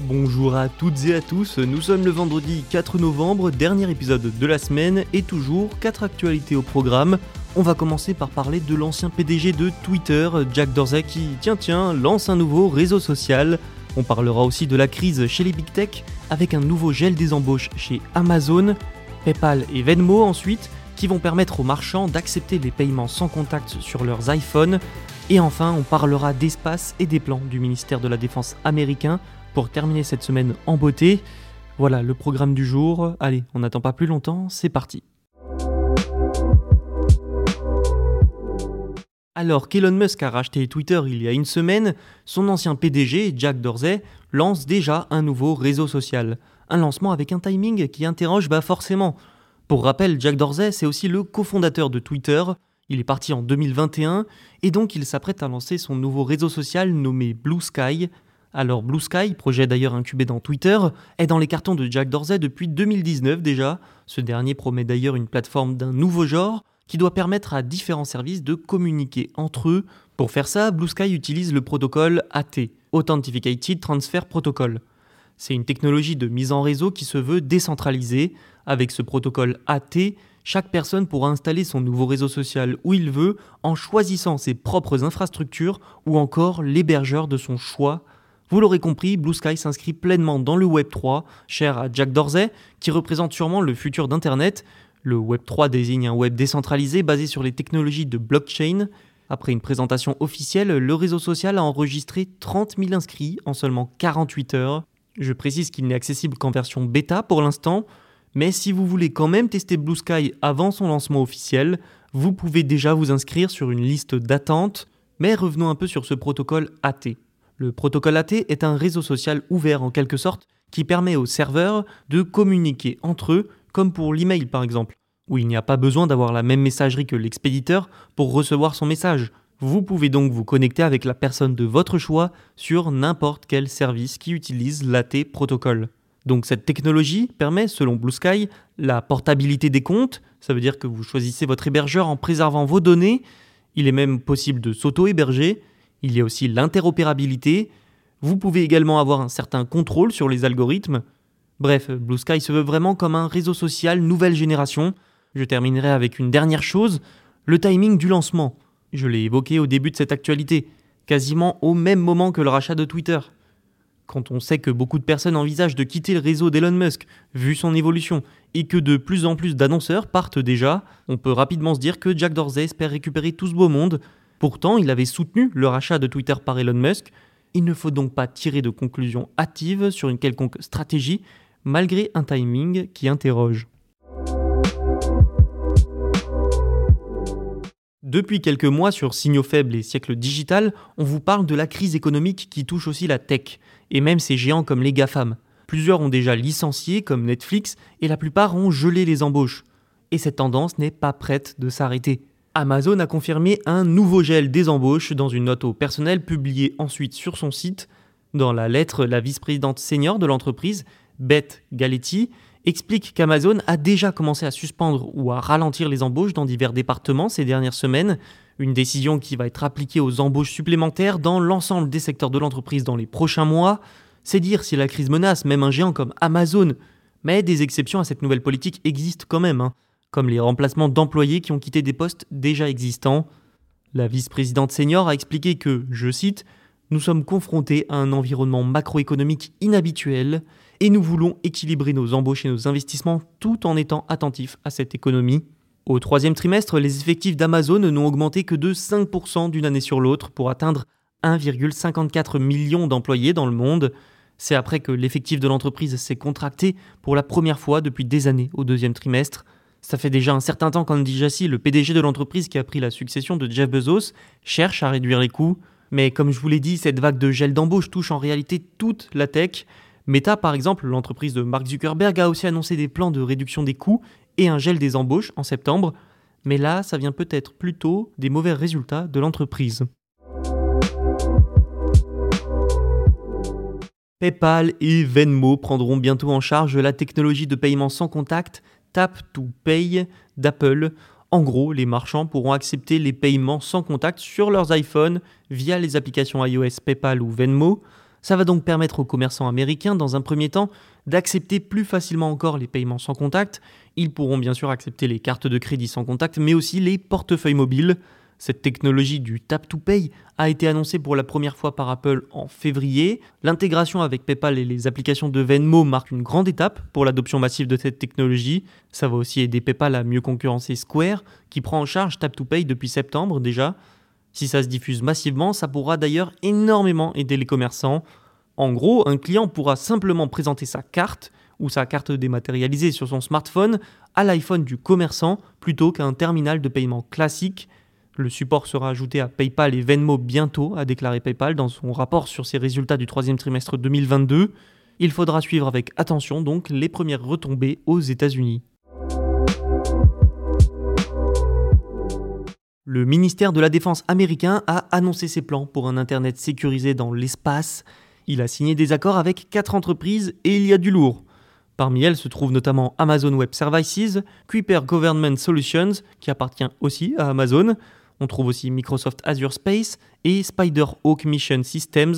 Bonjour à toutes et à tous, nous sommes le vendredi 4 novembre, dernier épisode de la semaine et toujours 4 actualités au programme. On va commencer par parler de l'ancien PDG de Twitter, Jack Dorsey, qui, tiens tiens, lance un nouveau réseau social. On parlera aussi de la crise chez les Big Tech, avec un nouveau gel des embauches chez Amazon, PayPal et Venmo ensuite, qui vont permettre aux marchands d'accepter les paiements sans contact sur leurs iPhones. Et enfin, on parlera d'espace et des plans du ministère de la Défense américain pour terminer cette semaine en beauté. Voilà le programme du jour. Allez, on n'attend pas plus longtemps, c'est parti. Alors qu'Elon Musk a racheté Twitter il y a une semaine, son ancien PDG, Jack Dorsey, lance déjà un nouveau réseau social. Un lancement avec un timing qui interroge bah forcément. Pour rappel, Jack Dorsey, c'est aussi le cofondateur de Twitter. Il est parti en 2021 et donc il s'apprête à lancer son nouveau réseau social nommé Blue Sky. Alors Blue Sky, projet d'ailleurs incubé dans Twitter, est dans les cartons de Jack Dorsey depuis 2019 déjà. Ce dernier promet d'ailleurs une plateforme d'un nouveau genre qui doit permettre à différents services de communiquer entre eux. Pour faire ça, Blue Sky utilise le protocole AT, Authenticated Transfer Protocol. C'est une technologie de mise en réseau qui se veut décentralisée. Avec ce protocole AT, chaque personne pourra installer son nouveau réseau social où il veut en choisissant ses propres infrastructures ou encore l'hébergeur de son choix. Vous l'aurez compris, Blue Sky s'inscrit pleinement dans le Web 3, cher à Jack Dorsey, qui représente sûrement le futur d'Internet. Le Web 3 désigne un web décentralisé basé sur les technologies de blockchain. Après une présentation officielle, le réseau social a enregistré 30 000 inscrits en seulement 48 heures. Je précise qu'il n'est accessible qu'en version bêta pour l'instant, mais si vous voulez quand même tester Blue Sky avant son lancement officiel, vous pouvez déjà vous inscrire sur une liste d'attente. Mais revenons un peu sur ce protocole AT. Le protocole AT est un réseau social ouvert en quelque sorte qui permet aux serveurs de communiquer entre eux comme pour l'email par exemple, où il n'y a pas besoin d'avoir la même messagerie que l'expéditeur pour recevoir son message. Vous pouvez donc vous connecter avec la personne de votre choix sur n'importe quel service qui utilise l'AT protocole. Donc cette technologie permet, selon Blue Sky, la portabilité des comptes, ça veut dire que vous choisissez votre hébergeur en préservant vos données, il est même possible de s'auto-héberger, il y a aussi l'interopérabilité, vous pouvez également avoir un certain contrôle sur les algorithmes, Bref, Blue Sky se veut vraiment comme un réseau social nouvelle génération. Je terminerai avec une dernière chose, le timing du lancement. Je l'ai évoqué au début de cette actualité, quasiment au même moment que le rachat de Twitter. Quand on sait que beaucoup de personnes envisagent de quitter le réseau d'Elon Musk, vu son évolution, et que de plus en plus d'annonceurs partent déjà, on peut rapidement se dire que Jack Dorsey espère récupérer tout ce beau monde. Pourtant, il avait soutenu le rachat de Twitter par Elon Musk. Il ne faut donc pas tirer de conclusions hâtives sur une quelconque stratégie, malgré un timing qui interroge. Depuis quelques mois sur Signaux faibles et siècle digital, on vous parle de la crise économique qui touche aussi la tech, et même ces géants comme les GAFAM. Plusieurs ont déjà licencié, comme Netflix, et la plupart ont gelé les embauches. Et cette tendance n'est pas prête de s'arrêter. Amazon a confirmé un nouveau gel des embauches dans une note au personnel publiée ensuite sur son site. Dans la lettre, la vice-présidente senior de l'entreprise Beth Galetti, explique qu'Amazon a déjà commencé à suspendre ou à ralentir les embauches dans divers départements ces dernières semaines, une décision qui va être appliquée aux embauches supplémentaires dans l'ensemble des secteurs de l'entreprise dans les prochains mois. C'est dire si la crise menace même un géant comme Amazon. Mais des exceptions à cette nouvelle politique existent quand même, hein, comme les remplacements d'employés qui ont quitté des postes déjà existants. La vice-présidente senior a expliqué que, je cite, Nous sommes confrontés à un environnement macroéconomique inhabituel et nous voulons équilibrer nos embauches et nos investissements tout en étant attentifs à cette économie. Au troisième trimestre, les effectifs d'Amazon n'ont augmenté que de 5% d'une année sur l'autre pour atteindre 1,54 million d'employés dans le monde. C'est après que l'effectif de l'entreprise s'est contracté pour la première fois depuis des années au deuxième trimestre. Ça fait déjà un certain temps qu'Andy Jassy, le PDG de l'entreprise qui a pris la succession de Jeff Bezos, cherche à réduire les coûts. Mais comme je vous l'ai dit, cette vague de gel d'embauche touche en réalité toute la tech. Meta, par exemple, l'entreprise de Mark Zuckerberg, a aussi annoncé des plans de réduction des coûts et un gel des embauches en septembre. Mais là, ça vient peut-être plutôt des mauvais résultats de l'entreprise. PayPal et Venmo prendront bientôt en charge la technologie de paiement sans contact Tap to Pay d'Apple. En gros, les marchands pourront accepter les paiements sans contact sur leurs iPhones via les applications iOS PayPal ou Venmo. Ça va donc permettre aux commerçants américains, dans un premier temps, d'accepter plus facilement encore les paiements sans contact. Ils pourront bien sûr accepter les cartes de crédit sans contact, mais aussi les portefeuilles mobiles. Cette technologie du Tap to Pay a été annoncée pour la première fois par Apple en février. L'intégration avec PayPal et les applications de Venmo marque une grande étape pour l'adoption massive de cette technologie. Ça va aussi aider PayPal à mieux concurrencer Square, qui prend en charge Tap to Pay depuis septembre déjà. Si ça se diffuse massivement, ça pourra d'ailleurs énormément aider les commerçants. En gros, un client pourra simplement présenter sa carte ou sa carte dématérialisée sur son smartphone à l'iPhone du commerçant plutôt qu'à un terminal de paiement classique. Le support sera ajouté à PayPal et Venmo bientôt, a déclaré PayPal dans son rapport sur ses résultats du troisième trimestre 2022. Il faudra suivre avec attention donc les premières retombées aux États-Unis. Le ministère de la Défense américain a annoncé ses plans pour un Internet sécurisé dans l'espace. Il a signé des accords avec quatre entreprises et il y a du lourd. Parmi elles se trouvent notamment Amazon Web Services, Kuiper Government Solutions, qui appartient aussi à Amazon. On trouve aussi Microsoft Azure Space et Spider-Hawk Mission Systems.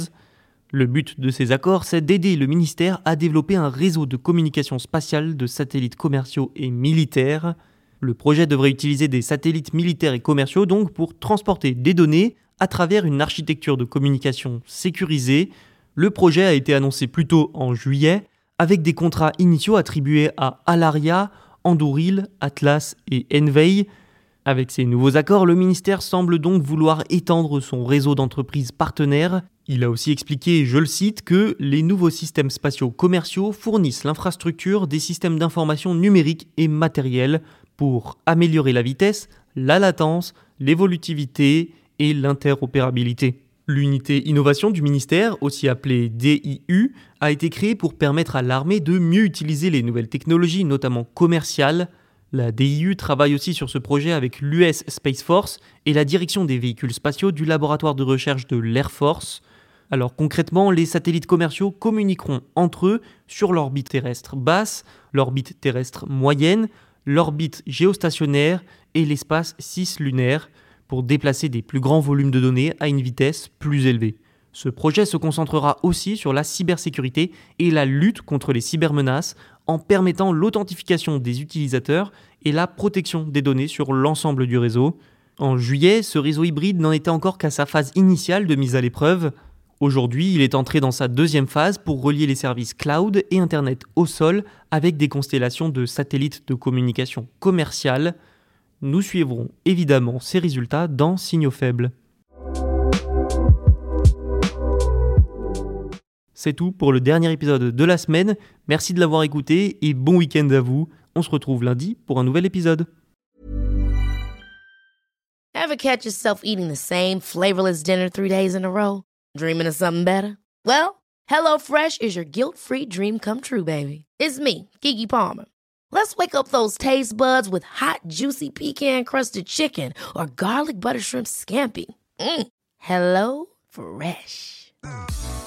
Le but de ces accords, c'est d'aider le ministère à développer un réseau de communication spatiale de satellites commerciaux et militaires. Le projet devrait utiliser des satellites militaires et commerciaux donc pour transporter des données à travers une architecture de communication sécurisée. Le projet a été annoncé plus tôt en juillet avec des contrats initiaux attribués à Alaria, Anduril, Atlas et Envey. Avec ces nouveaux accords, le ministère semble donc vouloir étendre son réseau d'entreprises partenaires. Il a aussi expliqué, je le cite, que les nouveaux systèmes spatiaux commerciaux fournissent l'infrastructure des systèmes d'information numériques et matériels pour améliorer la vitesse, la latence, l'évolutivité et l'interopérabilité. L'unité innovation du ministère, aussi appelée DIU, a été créée pour permettre à l'armée de mieux utiliser les nouvelles technologies, notamment commerciales. La DIU travaille aussi sur ce projet avec l'US Space Force et la direction des véhicules spatiaux du laboratoire de recherche de l'Air Force. Alors concrètement, les satellites commerciaux communiqueront entre eux sur l'orbite terrestre basse, l'orbite terrestre moyenne, l'orbite géostationnaire et l'espace cislunaire pour déplacer des plus grands volumes de données à une vitesse plus élevée. Ce projet se concentrera aussi sur la cybersécurité et la lutte contre les cybermenaces en permettant l'authentification des utilisateurs et la protection des données sur l'ensemble du réseau. En juillet, ce réseau hybride n'en était encore qu'à sa phase initiale de mise à l'épreuve. Aujourd'hui, il est entré dans sa deuxième phase pour relier les services cloud et Internet au sol avec des constellations de satellites de communication commerciale. Nous suivrons évidemment ces résultats dans Signaux faibles. C'est tout pour le dernier épisode de la semaine. Merci de l'avoir écouté et bon week-end à vous. On se retrouve lundi pour un nouvel épisode. Ever catch yourself eating the same flavorless dinner three days in a row? Dreaming of something better? Well, HelloFresh is your guilt-free dream come true, baby. It's me, Kiki Palmer. Let's wake up those taste buds with hot, juicy pecan-crusted chicken or garlic butter shrimp scampi. Mm. Hello Fresh.